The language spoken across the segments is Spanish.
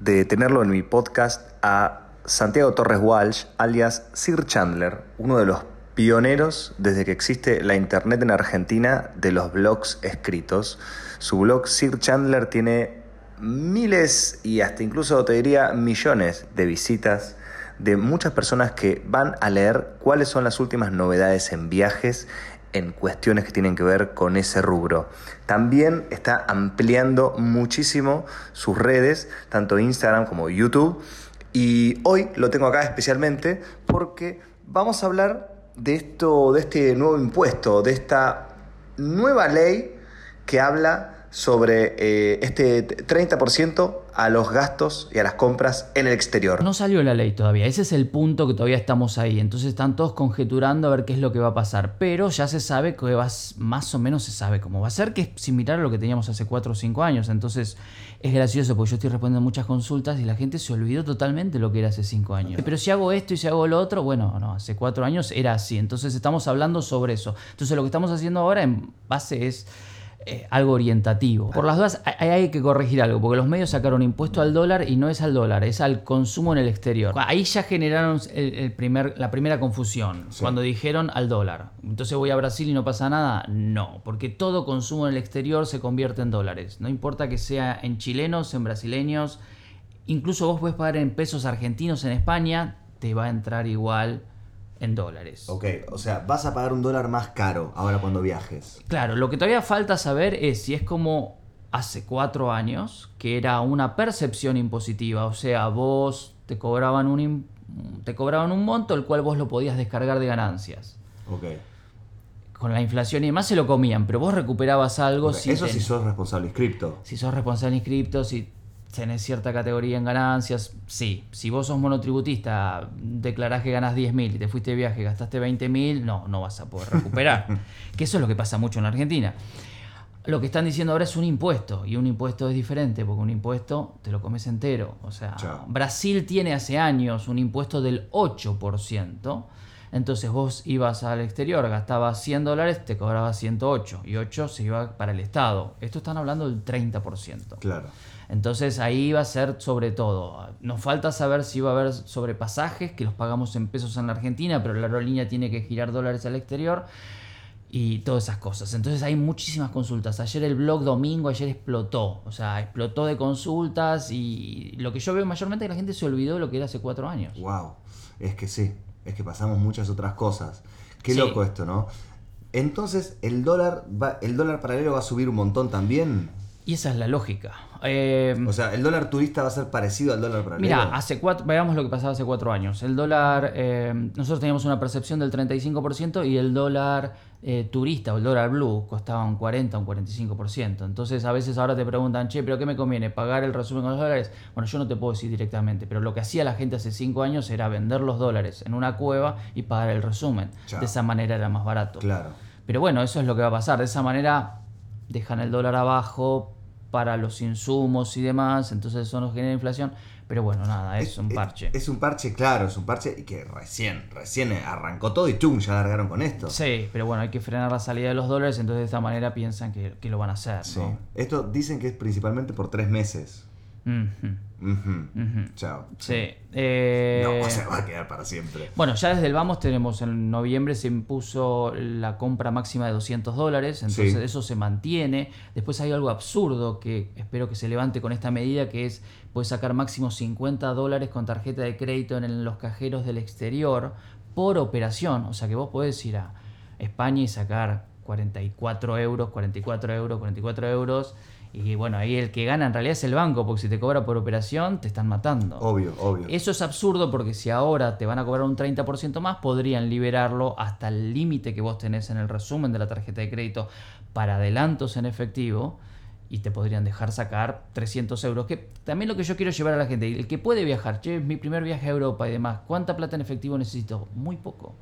de tenerlo en mi podcast a Santiago Torres Walsh, alias Sir Chandler, uno de los pioneros desde que existe la internet en Argentina de los blogs escritos. Su blog Sir Chandler tiene miles y hasta incluso te diría millones de visitas de muchas personas que van a leer cuáles son las últimas novedades en viajes en cuestiones que tienen que ver con ese rubro. También está ampliando muchísimo sus redes, tanto Instagram como YouTube. Y hoy lo tengo acá especialmente porque vamos a hablar de esto, de este nuevo impuesto, de esta nueva ley que habla sobre eh, este 30% a los gastos y a las compras en el exterior. No salió la ley todavía, ese es el punto que todavía estamos ahí, entonces están todos conjeturando a ver qué es lo que va a pasar, pero ya se sabe que va, más o menos se sabe cómo va a ser, que es similar a lo que teníamos hace 4 o 5 años, entonces es gracioso porque yo estoy respondiendo muchas consultas y la gente se olvidó totalmente lo que era hace 5 años. Pero si hago esto y si hago lo otro, bueno, no, hace 4 años era así, entonces estamos hablando sobre eso. Entonces lo que estamos haciendo ahora en base es eh, algo orientativo. Por las dudas, hay, que corregir algo, porque los medios sacaron impuesto al dólar y no es al dólar, es al consumo en el exterior. Ahí ya generaron el, primer, la primera confusión, cuando dijeron al dólar. Entonces voy a Brasil y no pasa nada. No, porque todo consumo en el exterior se convierte en dólares. No importa que sea en chilenos, en brasileños, incluso vos puedes pagar en pesos argentinos en España, te va a entrar igual en dólares. Ok, o sea, vas a pagar un dólar más caro ahora cuando viajes. Claro, lo que todavía falta saber es si es como hace cuatro años, que era una percepción impositiva, o sea, vos te cobraban un, te cobraban un monto el cual vos lo podías descargar de ganancias. Ok. Con la inflación y demás se lo comían, pero vos recuperabas algo si Eso si sos responsable inscripto. Si sos responsable inscripto, si tenés cierta categoría en ganancias, sí. Si vos sos monotributista, declarás que ganas 10.000 y te fuiste de viaje y gastaste 20.000, no, no vas a poder recuperar. que eso es lo que pasa mucho en la Argentina. Lo que están diciendo ahora es un impuesto, y un impuesto es diferente, porque un impuesto te lo comes entero. O sea, Brasil tiene hace años un impuesto del 8%. Entonces vos ibas al exterior, gastabas 100 dólares, te cobrabas 108 y 8 se iba para el Estado. Esto están hablando del 30%. Claro. Entonces ahí va a ser sobre todo. Nos falta saber si va a haber sobre pasajes, que los pagamos en pesos en la Argentina, pero la aerolínea tiene que girar dólares al exterior y todas esas cosas. Entonces hay muchísimas consultas. Ayer el blog domingo, ayer explotó. O sea, explotó de consultas y lo que yo veo mayormente es que la gente se olvidó de lo que era hace cuatro años. Wow, es que sí, es que pasamos muchas otras cosas. Qué loco esto, ¿no? Entonces, ¿el dólar, va, ¿el dólar paralelo va a subir un montón también? Y esa es la lógica. Eh, o sea, el dólar turista va a ser parecido al dólar paralelo. Mira, hace cuatro, veamos lo que pasaba hace cuatro años. El dólar, eh, nosotros teníamos una percepción del 35% y el dólar eh, turista o el dólar blue costaba un 40, un 45%. Entonces a veces ahora te preguntan, che, pero ¿qué me conviene? ¿Pagar el resumen con los dólares? Bueno, yo no te puedo decir directamente, pero lo que hacía la gente hace cinco años era vender los dólares en una cueva y pagar el resumen. De esa manera era más barato. Claro. Pero bueno, eso es lo que va a pasar. De esa manera dejan el dólar abajo, para los insumos y demás, entonces eso nos genera inflación. Pero bueno, nada, es, un parche. Es, un parche, claro, es un parche y que recién, recién arrancó todo y ¡tum! ya largaron con esto. Sí, pero bueno, hay que frenar la salida de los dólares, entonces de esta manera piensan que, lo van a hacer. Sí. Esto dicen que es principalmente por tres meses. Chao. Sí. Eh, no, se va a quedar para siempre. Bueno, ya desde el Vamos tenemos en noviembre se impuso la compra máxima de 200 dólares, entonces eso se mantiene. Después hay algo absurdo que espero que se levante con esta medida, que es puedes sacar máximo 50 dólares con tarjeta de crédito en los cajeros del exterior por operación. O sea que vos podés ir a España y sacar 44 euros, 44 euros, 44 euros y bueno, ahí el que gana en realidad es el banco, porque si te cobra por operación, te están matando. Obvio, obvio. Eso es absurdo porque si ahora te van a cobrar un 30% más, podrían liberarlo hasta el límite que vos tenés en el resumen de la tarjeta de crédito para adelantos en efectivo y te podrían dejar sacar 300 euros. Que también lo que yo quiero llevar a la gente, el que puede viajar, che, es mi primer viaje a Europa y demás, ¿cuánta plata en efectivo necesito? Muy poco.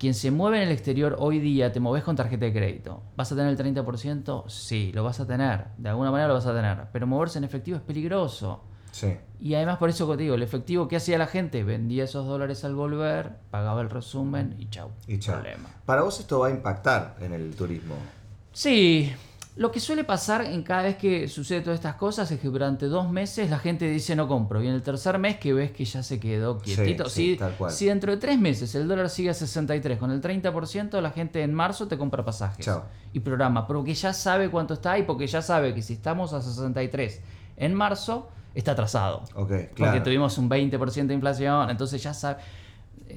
Quien se mueve en el exterior hoy día, te mueves con tarjeta de crédito. ¿Vas a tener el 30%? Sí, lo vas a tener. De alguna manera lo vas a tener. Pero moverse en efectivo es peligroso. Sí. Y además por eso te digo, el efectivo, ¿qué hacía la gente? Vendía esos dólares al volver, pagaba el resumen y chau. Y. Problema. Para vos esto va a impactar en el turismo. Sí, lo que suele pasar en cada vez que sucede todas estas cosas es que durante dos meses la gente dice no compro y en el tercer mes que ves que ya se quedó quietito. sí, si, tal cual. si dentro de tres meses el dólar sigue a 63 con el 30%, la gente en marzo te compra pasajes Chao. y programa, porque ya sabe cuánto está y porque ya sabe que si estamos a 63 en marzo está atrasado. Ok, Porque claro. tuvimos un 20% de inflación, entonces ya sabe...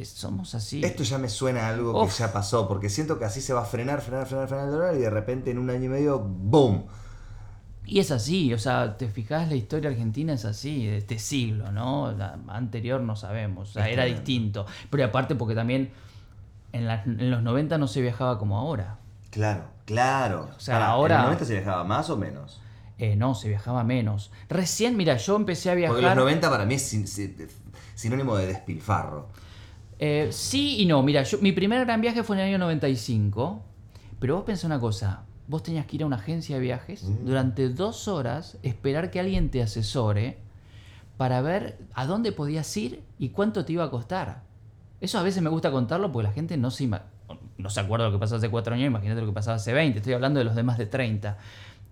eh, Somos así. Esto ya me suena a algo Uf. que ya pasó, porque siento que así se va a frenar, frenar, frenar, frenar el dólar y de repente en un año y medio, ¡boom! Y es así, o sea, te fijas, la historia argentina es así, de este siglo, ¿no? La anterior no sabemos, o sea, Es era distinto. Pero aparte porque también en, la- en los 90 no se viajaba como ahora. Claro, claro. O sea, ahora- ¿En los 90 se viajaba más o menos? Eh, no, se viajaba menos. Recién, mira, yo empecé a viajar... Porque los 90 para mí es sin- sin- sinónimo de despilfarro. Eh, sí y no, mira, yo, mi primer gran viaje fue en el año 95, pero vos pensá una cosa, vos tenías que ir a una agencia de viajes Mm. durante dos horas, esperar que alguien te asesore para ver a dónde podías ir y cuánto te iba a costar. Eso a veces me gusta contarlo porque la gente no se, no se acuerda de lo que pasó hace cuatro años, imagínate lo que pasaba hace 20, estoy hablando de los de más de 30.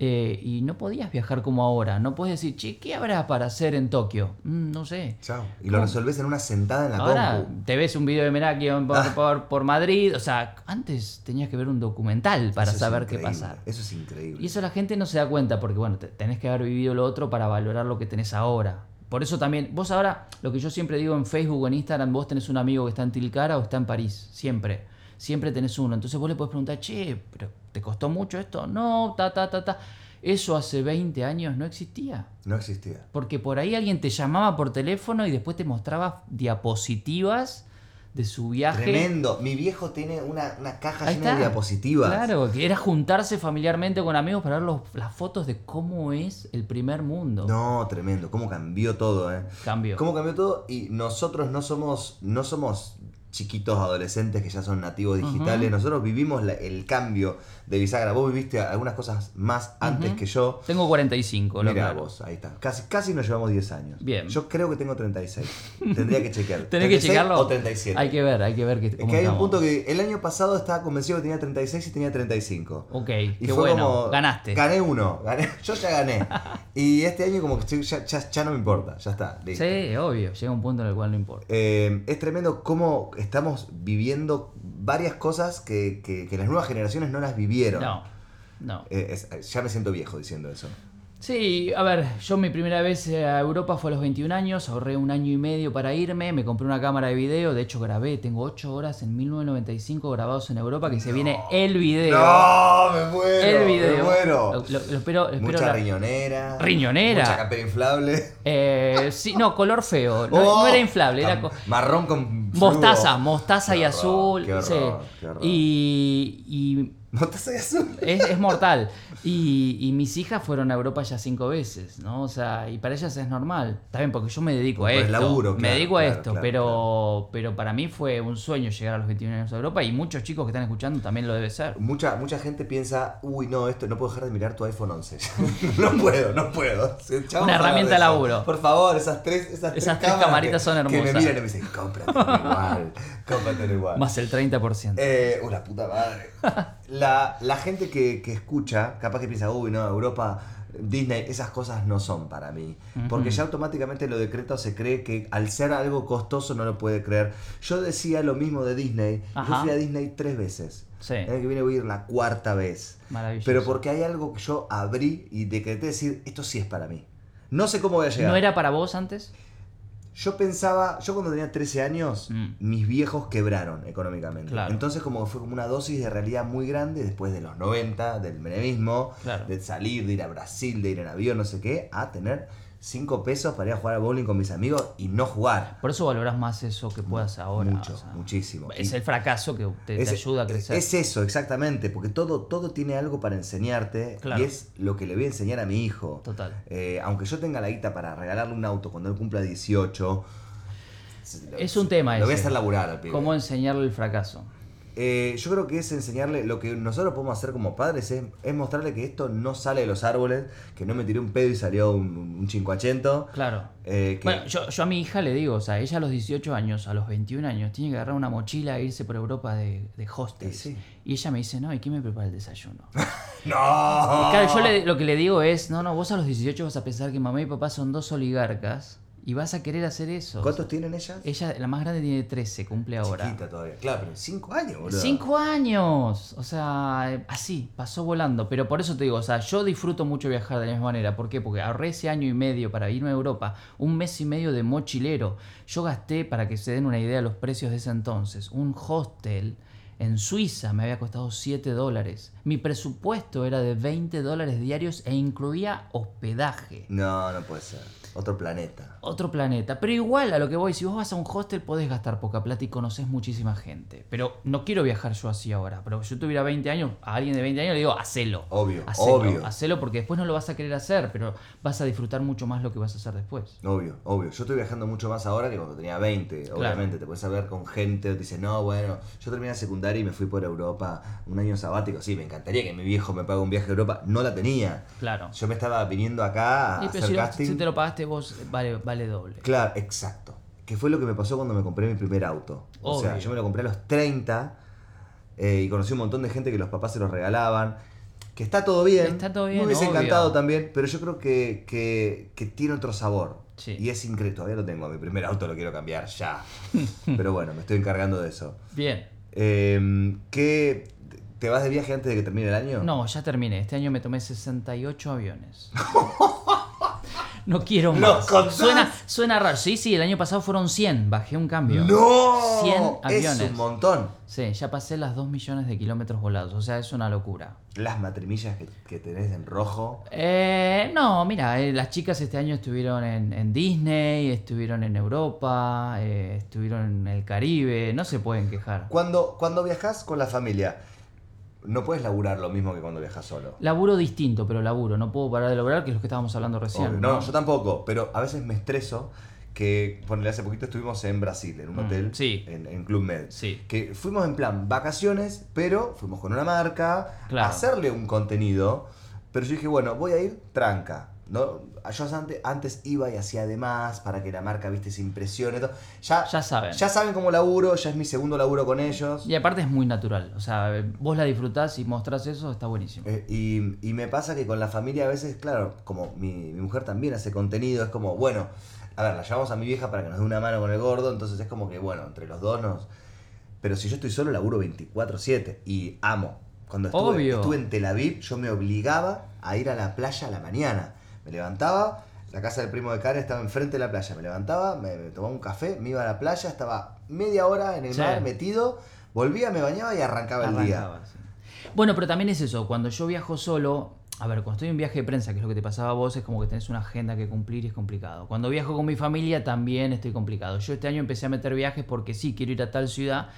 Eh, y no podías viajar como ahora, no puedes decir, che, ¿qué habrá para hacer en Tokio? Mm, no sé. Chao. Y lo ¿Cómo? resolvés en una sentada en la Ahora compu. te ves un video de Meraki por, Ah. por, por Madrid. O sea, antes tenías que ver un documental para Eso saber qué pasar. Eso es increíble. Y eso la gente no se da cuenta porque, bueno, te- tenés que haber vivido lo otro para valorar lo que tenés ahora. Por eso también, vos ahora, lo que yo siempre digo en Facebook o en Instagram, vos tenés un amigo que está en Tilcara o está en París. Siempre. Siempre tenés uno. Entonces vos le podés preguntar, che, pero ¿te costó mucho esto? No, ta, ta, ta, ta. Eso hace 20 años no existía. No existía. Porque por ahí alguien te llamaba por teléfono y después te mostraba diapositivas de su viaje. Tremendo. Mi viejo tiene una, una caja Ahí llena está. de diapositivas. Claro, que era juntarse familiarmente con amigos para ver los- las fotos de cómo es el primer mundo. No, tremendo. Cómo cambió todo, ¿eh? Cambio. Cómo cambió todo y nosotros no somos, no somos chiquitos adolescentes que ya son nativos digitales. Nosotros vivimos la- el cambio de bisagra. Vos viviste algunas cosas más antes que yo. Tengo 45, lo Mira claro. vos, ahí está. Casi, casi nos llevamos 10 años. Bien. Yo creo que tengo 36. Tendría que chequear. ¿Tenés que 36 checarlo? O 37. Hay que ver, hay que ver que, es que hay un punto que el año pasado estaba convencido que tenía 36 y tenía 35. Ok, Y qué fue bueno. como. Ganaste. Gané uno. gané- yo ya gané. y este año, como que estoy- ya, ya- ya no me importa. Ya está. Listo. Sí, obvio. Llega un punto en el cual no importa. Eh, es tremendo cómo estamos viviendo varias cosas que, que- que las nuevas generaciones no las vivieron. No, no. Eh, es- ya me siento viejo diciendo eso. Sí, a ver, yo mi primera vez a Europa fue a los 21 años, ahorré un año y medio para irme, me compré una cámara de video, de hecho grabé, tengo 8 horas en 1995 grabados en Europa, que se viene el video. ¡No! ¡Me muero! el video. Lo, lo- lo espero, espero Mucha la- riñonera. Riñonera. Mucha inflable. Eh, sí, no, color feo, no, Oh, no era inflable, era marrón con mostaza, mostaza Qué y horror, azul. qué horror, sí. qué horror. Y, y Mostaza y azul. es, es mortal. Y, y mis hijas fueron a Europa ya cinco veces, ¿no? O sea, y para ellas es normal. Está bien, porque yo me dedico a Por esto. laburo, me claro, dedico a esto, claro, pero, pero para mí fue un sueño llegar a los 21 años a Europa y muchos chicos que están escuchando también lo debe ser. Mucha, mucha gente piensa, uy, no, esto no puedo dejar de mirar tu iPhone 11. no puedo, no puedo. Chavos, Una herramienta de eso. laburo. Por favor, esas tres, esas Esas tres camaritas que- son Que me hermosas. miran y me dicen, cómpratelo igual, cómpratelo igual. Más el 30%. Eh, uh, la puta madre. La, la gente que, que escucha, capaz que piensa, uy, no, Europa, Disney, esas cosas no son para mí. Porque ya automáticamente lo decreto se cree que al ser algo costoso no lo puede creer. Yo decía lo mismo de Disney. Yo fui a Disney tres veces. Sí. El año que viene voy a ir la cuarta vez. Maravilloso. Pero porque hay algo que yo abrí y decreté decir, esto sí es para mí. No sé cómo voy a llegar. ¿No era para vos antes? Yo pensaba, yo cuando tenía 13 años, Mm. mis viejos quebraron económicamente. Claro. Entonces como que fue como una dosis de realidad muy grande después de los 90, del menemismo, Claro. de salir, de ir a Brasil, de ir en avión, no sé qué, a tener 5 pesos para ir a jugar al bowling con mis amigos y no jugar. Por eso valoras más eso que puedas ahora. Mucho, o sea, muchísimo. Es Y- el fracaso que te, ayuda a crecer. Es eso, exactamente, porque todo, todo tiene algo para enseñarte Claro. y es lo que le voy a enseñar a mi hijo. Total. Eh, aunque yo tenga la guita para regalarle un auto cuando él cumpla 18, Es un tema Lo voy a hacer laburar al pibe. ¿Cómo enseñarle el fracaso? Eh, yo creo que es enseñarle lo que nosotros podemos hacer como padres es, es mostrarle que esto no sale de los árboles, que no me tiré un pedo y salió un, un cincuachento. Claro. Eh, que- Bueno, yo, yo a mi hija le digo, o sea, ella a los 18 años, a los 21 años, tiene que agarrar una mochila e irse por Europa de, de hostels. Y sí. Y ella me dice, no, ¿y quién me prepara el desayuno? ¡No! Y claro, yo le- lo que le digo es, no, no, vos a los 18 vas a pensar que mamá y papá son dos oligarcas y vas a querer hacer eso. ¿Cuántos tienen ellas? Ella, la más grande, tiene 13, cumple ahora. Chiquita todavía. Claro, pero 5 años, boludo. Cinco años, o sea, así, pasó volando. Pero por eso te digo, o sea, yo disfruto mucho viajar de la misma manera. ¿Por qué? Porque ahorré ese año y medio para irme a Europa, un mes y medio de mochilero. Yo gasté, para que se den una idea de los precios de ese entonces, un hostel en Suiza me había costado 7 dólares. Mi presupuesto era de 20 dólares diarios e incluía hospedaje. No, no puede ser. Otro planeta. Otro planeta. Pero igual a lo que voy, si vos vas a un hostel podés gastar poca plata y conoces muchísima gente. Pero no quiero viajar yo así ahora. Pero si yo tuviera 20 años, a alguien de 20 años le digo, hacelo. Obvio, Hacelo, obvio. Hacelo porque después no lo vas a querer hacer, pero vas a disfrutar mucho más lo que vas a hacer después. Obvio, obvio. Yo estoy viajando mucho más ahora que cuando tenía 20. Obviamente, te puedes hablar con gente, te dices, no, bueno, yo terminé la secundaria y me fui por Europa un año sabático. Sí, me encantaría que mi viejo me pague un viaje a Europa. No la tenía. Claro. Yo me estaba viniendo acá a pero hacer si, lo- casting. si te lo pagaste vos, vale, vale doble. Claro, exacto. Que fue lo que me pasó cuando me compré mi primer auto. O sea, yo me lo compré a los 30 eh, y conocí un montón de gente que los papás se los regalaban. Que está todo bien. Está todo bien, Me hubiese obvio. encantado también, pero yo creo que, que, que tiene otro sabor. Sí. Y es increíble. Todavía lo tengo. Mi primer auto lo quiero cambiar ya. pero bueno, me estoy encargando de eso. Bien. Eh, ¿Qué? ¿Te vas de viaje antes de que termine el año? No, ya terminé. Este año me tomé 68 aviones. No quiero ¿Los más. Suena, suena raro. Sí, sí, el año pasado fueron 100. Bajé un cambio. ¡No! 100 Es aviones. un montón. Sí, ya pasé las 2 millones de kilómetros volados. O sea, es una locura. Las matrimillas que, que tenés en rojo. Eh, no, mira, eh, las chicas este año estuvieron en, en Disney, estuvieron en Europa, eh, estuvieron en el Caribe. No se pueden quejar. Cuando, cuando viajas con la familia, no puedes laburar lo mismo que cuando viajas solo. Laburo distinto, pero laburo. No puedo parar de laburar, que es lo que estábamos hablando recién. Obvio. No, yo tampoco, pero a veces me estreso que, ponele, hace poquito estuvimos en Brasil, en un Mm, hotel, sí. en, en Club Med. Sí. Que fuimos en plan vacaciones, pero fuimos con una marca, Claro. a hacerle un contenido, pero yo dije, bueno, voy a ir tranca. ¿No? Yo antes, antes iba y hacía de más para que la marca, viste, se impresione. todo. Ya, Ya saben. Ya saben cómo laburo, ya es mi segundo laburo con ellos. Y aparte es muy natural. O sea, vos la disfrutás y mostrás eso, está buenísimo. Eh, y, y me pasa que con la familia a veces, claro, como mi, mi mujer también hace contenido, es como, bueno, a ver, la llevamos a mi vieja para que nos dé una mano con el gordo, entonces es como que, bueno, entre los dos nos... Pero si yo estoy solo, laburo 24/7 y amo. Cuando estuve, Obvio. estuve en Tel Aviv, yo me obligaba a ir a la playa a la mañana. Me levantaba, la casa del primo de Karen estaba enfrente de la playa, me levantaba, me, me tomaba un café, me iba a la playa, estaba media hora en el Sí. mar metido, volvía, me bañaba y arrancaba el día. Sí. Bueno, pero también es eso, cuando yo viajo solo, a ver, cuando estoy en viaje de prensa, que es lo que te pasaba a vos, es como que tenés una agenda que cumplir y es complicado. Cuando viajo con mi familia también estoy complicado. Yo este año empecé a meter viajes porque sí, quiero ir a tal ciudad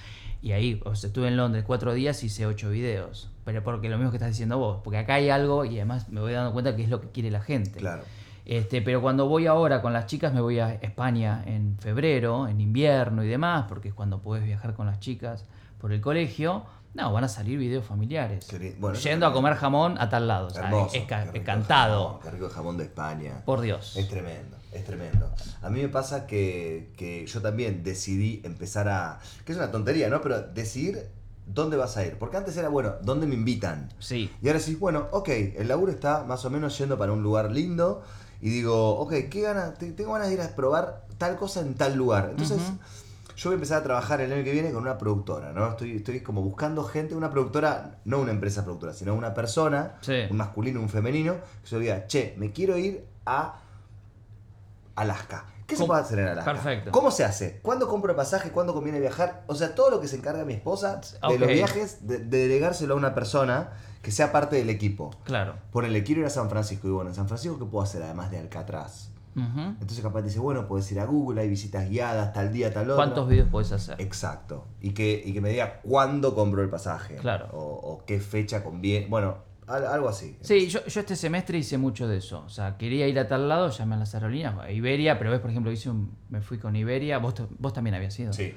y ahí, o sea, estuve en Londres cuatro días y hice ocho videos. Pero porque lo mismo que estás diciendo vos, porque acá hay algo y además me voy dando cuenta que es lo que quiere la gente. Claro. Este, pero cuando voy ahora con las chicas me voy a España en febrero, en invierno y demás, porque es cuando puedes viajar con las chicas por el colegio. No, van a salir videos familiares. Bueno, Yendo a comer jamón a tal lado. o sea, Hermoso. es, ca- rico cantado. jamón, Qué rico jamón de España. Por Dios. Es tremendo, es tremendo. A mí me pasa que, que yo también decidí empezar a... Que es una tontería, ¿no? Pero decidir dónde vas a ir. Porque antes era, bueno, ¿dónde me invitan? Sí. Y ahora decís, bueno, ok, el laburo está más o menos yendo para un lugar lindo. Y digo, ok, ¿qué ganas? Te- Tengo ganas de ir a probar tal cosa en tal lugar. Entonces. Yo voy a empezar a trabajar el año que viene con una productora, ¿no? Estoy, estoy como buscando gente, una productora, no una empresa productora, sino una persona, Sí. un masculino, un femenino, que yo diga, che, me quiero ir a Alaska. ¿Qué se puede hacer en Alaska? Perfecto. ¿Cómo se hace? ¿Cuándo compro el pasaje? ¿Cuándo conviene viajar? O sea, todo lo que se encarga mi esposa de los viajes, de, de delegárselo a una persona que sea parte del equipo. Claro. Ponele, quiero ir a San Francisco. Y bueno, en San Francisco, ¿qué puedo hacer además de Alcatraz? Ujú. Entonces capaz te dice, bueno, puedes ir a Google, hay visitas guiadas, tal día, tal hora. ¿Cuántos videos podés hacer? Exacto. Y que, y que me diga cuándo compro el pasaje. Claro. O, o qué fecha conviene. Bueno, al- algo así. Sí, yo, yo este semestre hice mucho de eso. O sea, quería ir a tal lado, llamé a las aerolíneas, a Iberia, pero ves, por ejemplo, hice un- me fui con Iberia, vos, vos también habías ido. Sí.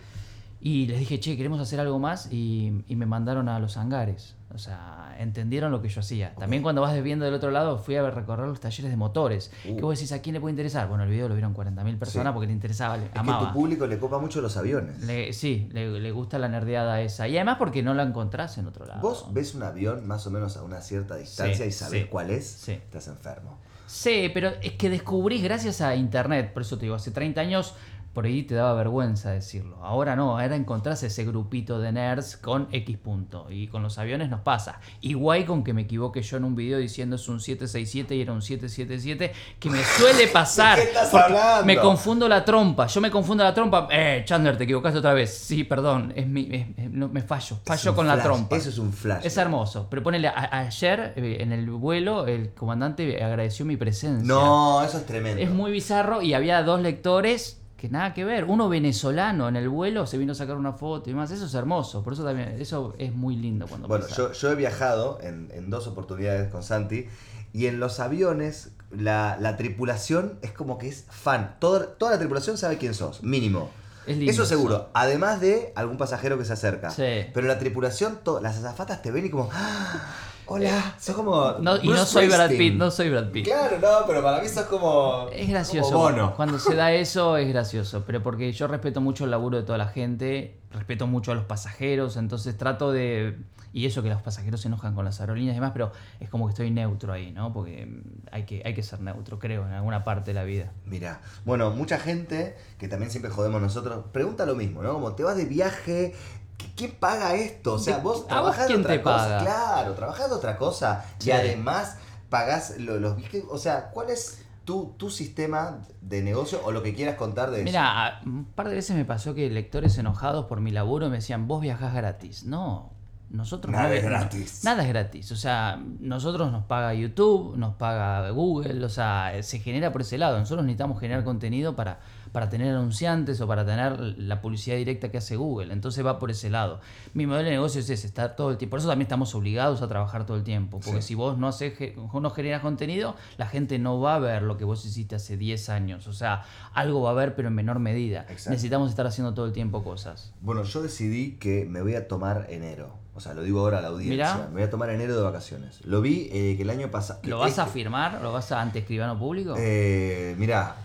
Y les dije, che, queremos hacer algo más y, y me mandaron a los hangares. O sea, entendieron lo que yo hacía. También cuando vas viendo del otro lado, fui a recorrer los talleres de motores. Uh. ¿Qué vos decís? ¿A quién le puede interesar? Bueno, el video lo vieron 40.000 personas Sí. porque le interesaba, le Es que amaba. a tu público le copa mucho los aviones. Le- sí, le, le gusta la nerdeada esa. Y además porque no la encontrás en otro lado. Vos ves un avión más o menos a una cierta distancia Sí, y sabés sí, cuál es, sí. estás enfermo. Sí, pero es que descubrís gracias a internet, por eso te digo, hace 30 años por ahí te daba vergüenza decirlo. Ahora no, ahora encontrás ese grupito de nerds con X punto. Y con los aviones nos pasa. Igual con que me equivoque yo en un video diciendo es un 767 y era un 777, que me suele pasar. ¿De qué estás hablando? Me confundo la trompa. Yo me confundo la trompa. Eh, Chandler, te equivocaste otra vez. Sí, perdón, es mi, es- es- no, me fallo. Fallo con la trompa. Eso es un flash. Es hermoso. Pero ponele, a- ayer eh, en el vuelo el comandante agradeció mi presencia. No, eso es tremendo. Es muy bizarro y había dos lectores que nada que ver. Uno venezolano en el vuelo se vino a sacar una foto y más. Eso es hermoso. Por eso también, eso es muy lindo cuando Bueno, yo, yo he viajado en, en dos oportunidades con Santi y en los aviones la, la tripulación es como que es fan. Toda, toda la tripulación sabe quién sos, mínimo. Es lindo eso seguro, además de algún pasajero que se acerca. Sí. Pero la tripulación, to- las azafatas te ven y como, "Ah, hola, sos como... No, y no soy Brad Springsteen". Pitt, no soy Brad Pitt. Claro, no, pero para mí sos como... Es gracioso. Como Bono. Cuando se da eso es gracioso, pero porque yo respeto mucho el laburo de toda la gente, respeto mucho a los pasajeros, entonces trato de... Y eso que los pasajeros se enojan con las aerolíneas y demás, pero es como que estoy neutro ahí, ¿no? Porque hay que, hay que ser neutro, creo, en alguna parte de la vida. Mira, bueno, mucha gente, que también siempre jodemos nosotros, pregunta lo mismo, ¿no? Como te vas de viaje, ¿qui- ¿quién paga esto? O sea, ¿De- vos trabajás de quién otra te cosa. paga? Claro, trabajás de otra cosa. Sí. Y además pagás lo- los viajes. O sea, ¿cuál es tu, tu sistema de negocio o lo que quieras contar de eso? Mira, un par de veces me pasó que lectores enojados por mi laburo me decían, vos viajás gratis. No, nosotros Nada no es gratis. Nada es gratis. O sea, nosotros nos paga YouTube, nos paga Google, o sea, se genera por ese lado. Nosotros necesitamos generar contenido para, para tener anunciantes o para tener la publicidad directa que hace Google. Entonces va por ese lado. Mi modelo de negocio es ese, estar todo el tiempo. Por eso también estamos obligados a trabajar todo el tiempo. Porque Sí. si vos no, haces, no generas contenido, la gente no va a ver lo que vos hiciste hace 10 años. O sea, algo va a ver, pero en menor medida. Exacto. Necesitamos estar haciendo todo el tiempo cosas. Bueno, yo decidí que me voy a tomar enero. O sea, lo digo ahora a la audiencia. Mirá. Me voy a tomar enero de vacaciones. Lo vi eh, que el año pasado. ¿Lo vas a firmar? ¿Lo vas a ante escribano público? Eh, mira,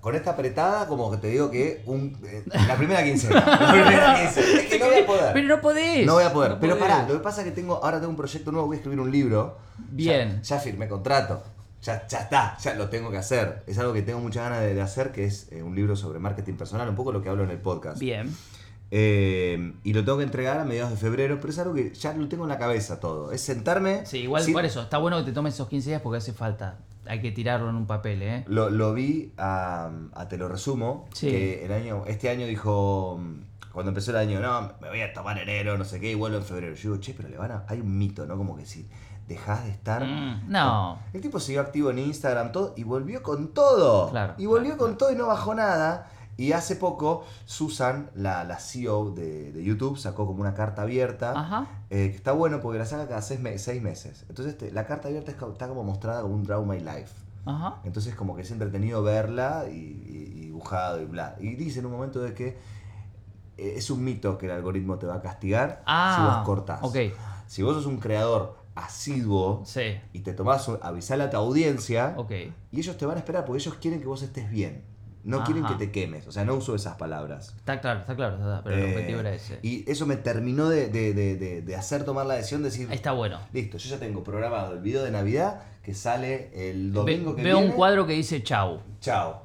con esta apretada, como que te digo que un, eh, la primera quincena. La primera quincena. Es que no voy a poder. Pero no podés. No voy a poder. No pero podés. pará, lo que pasa es que tengo, ahora tengo un proyecto nuevo, voy a escribir un libro. Bien. Ya, ya firmé contrato. Ya, ya está, ya lo tengo que hacer. Es algo que tengo muchas ganas de, de hacer, que es eh, un libro sobre marketing personal, un poco lo que hablo en el podcast. Bien. Eh, y lo tengo que entregar a mediados de febrero, pero es algo que ya lo tengo en la cabeza todo. Es sentarme. Sí, igual sin- por eso. Está bueno que te tomes esos 15 días porque hace falta. Hay que tirarlo en un papel, ¿eh? Lo, lo vi a, a Te lo resumo, Sí. que el año, este año dijo, cuando empezó el año, no, me voy a tomar enero, no sé qué, y vuelvo en febrero. Yo digo, che, pero le van a, hay un mito, ¿no? Como que si dejás de estar... Mm, no. El tipo siguió activo en Instagram, todo, y volvió con todo. Claro, y volvió claro, con todo y no bajó nada. Y hace poco, Susan, la, la CEO de, de YouTube, sacó como una carta abierta. Eh, que está bueno porque la saca cada seis, me- seis meses. Entonces este, la carta abierta está como mostrada como un Draw My Life. Ajá. Entonces como que es entretenido verla y, y- y dibujado y bla. Y dice en un momento de que eh, es un mito que el algoritmo te va a castigar Ah, si vos cortás. ok. Si vos sos un creador asiduo Sí. y te tomás, avisale a tu audiencia y ellos te van a esperar porque ellos quieren que vos estés bien. No quieren que te quemes. O sea, no uso esas palabras. Está claro, está claro. está claro, pero el Eh, objetivo era ese. Y eso me terminó de, de- de- de- hacer tomar la decisión de decir, está bueno. listo, yo ya tengo programado el video de Navidad que sale el Ve- domingo que veo viene. un cuadro que dice chau. Chao.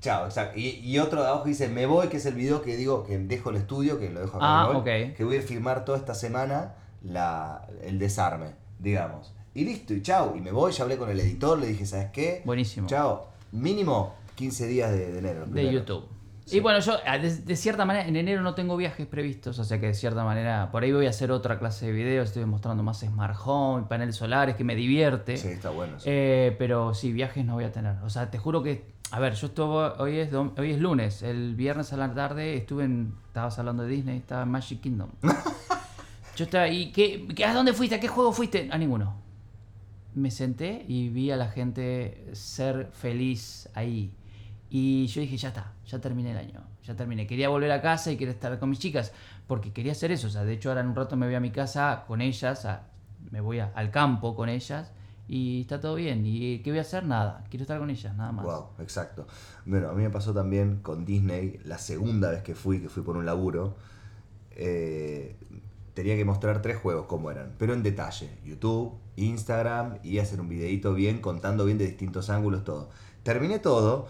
Chao, exacto. Y, y otro de abajo que dice Me voy, que es el video que digo que dejo el estudio, que lo dejo acá. Ah, me voy, ok. Que voy a filmar toda esta semana la, el desarme, digamos. Y listo, y chao. Y me voy, ya hablé con el editor, le dije, ¿sabes qué? Buenísimo. Chao. Mínimo 15 días de, de enero. De. YouTube. Y bueno, yo ah, de, de cierta manera, en enero no tengo viajes previstos, o sea que de cierta manera, por ahí voy a hacer otra clase de videos, estoy mostrando más smart home, paneles solares, que me divierte. Sí, está bueno. Eh, pero sí, viajes no voy a tener. O sea, te juro que. A ver, yo estuve. Hoy es, hoy es lunes. El viernes a la tarde estuve en. Estabas hablando de Disney, estaba en Magic Kingdom. yo estaba. ¿Y qué, qué- ¿A dónde fuiste? ¿A qué juego fuiste? A ninguno. Me senté y vi a la gente ser feliz ahí. Y yo dije, ya está, ya terminé el año, ya terminé. Quería volver a casa y quería estar con mis chicas, porque quería hacer eso. O sea, de hecho ahora en un rato me voy a mi casa con ellas, a- me voy a- al campo con ellas y está todo bien. ¿Y qué voy a hacer? Nada, quiero estar con ellas, nada más. Wow, exacto. Bueno, a mí me pasó también con Disney, la segunda vez que fui, que fui por un laburo, eh, tenía que mostrar tres juegos como eran, pero en detalle. YouTube, Instagram y hacer un videito bien, contando bien de distintos ángulos, todo. Terminé todo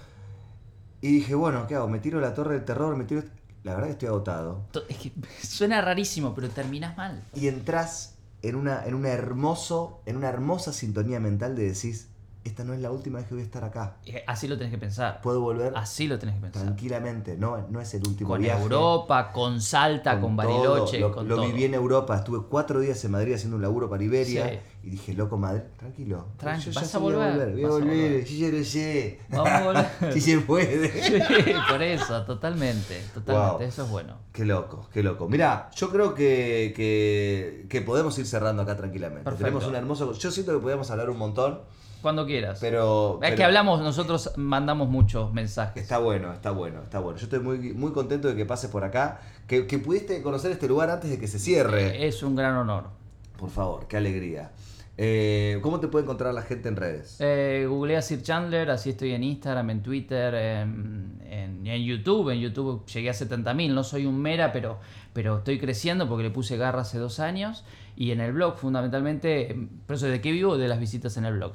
y dije, bueno, ¿qué hago? ¿Me tiro la torre del terror? ¿Me tiro...? La verdad que estoy agotado. Es que suena rarísimo, pero terminas mal. Y entras en una, en una hermoso, en una hermosa sintonía mental de decís, esta no es la última vez que voy a estar acá. Así lo tenés que pensar. Puedo volver Así lo tenés que pensar. tranquilamente, no, no es el último Con viaje. Europa, con Salta, con, Bariloche, todo. Lo, con lo todo. viví en Europa, estuve cuatro días en Madrid haciendo un laburo para Iberia Sí. y dije, loco Madrid, tranquilo. Tranqui, yo ya vas a voy volver, voy a vas a volver, volver. yo ya lo sé. Vamos a volver. si se puede. Sí, por eso, totalmente, totalmente, Wow. eso es bueno. Qué loco, qué loco. Mira, yo creo que, que, que podemos ir cerrando acá tranquilamente. Perfecto. Tenemos un hermoso. Yo siento que podemos hablar un montón, Cuando quieras. pero. es pero que hablamos, nosotros mandamos muchos mensajes. Está bueno, está bueno, está bueno. Yo estoy muy, muy contento de que pases por acá, que, que pudiste conocer este lugar antes de que se cierre. Es un gran honor. Por favor, qué alegría. Eh, ¿Cómo te puede encontrar la gente en redes? Eh, googlea Sir Chandler, así estoy en Instagram, en Twitter, en, en- en YouTube. En YouTube llegué a 70.000, no soy un mera, pero, pero estoy creciendo porque le puse garra hace dos años. Y en el blog, fundamentalmente, eh, por eso de qué vivo, de las visitas en el blog.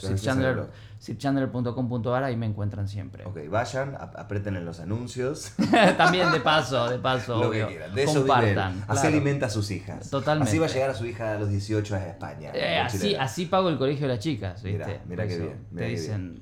Sirchandler.com.ar, ahí me encuentran siempre. Ok, vayan, ap- aprieten en los anuncios. También de paso, de paso, lo obvio. que quieran. De eso viven. Compartan. Así claro. alimenta a sus hijas. Totalmente. Así va a llegar a su hija a los 18 a España. Eh, así, así pago el colegio de las chicas, ¿viste? Mira, mira qué bien, mira Te dicen,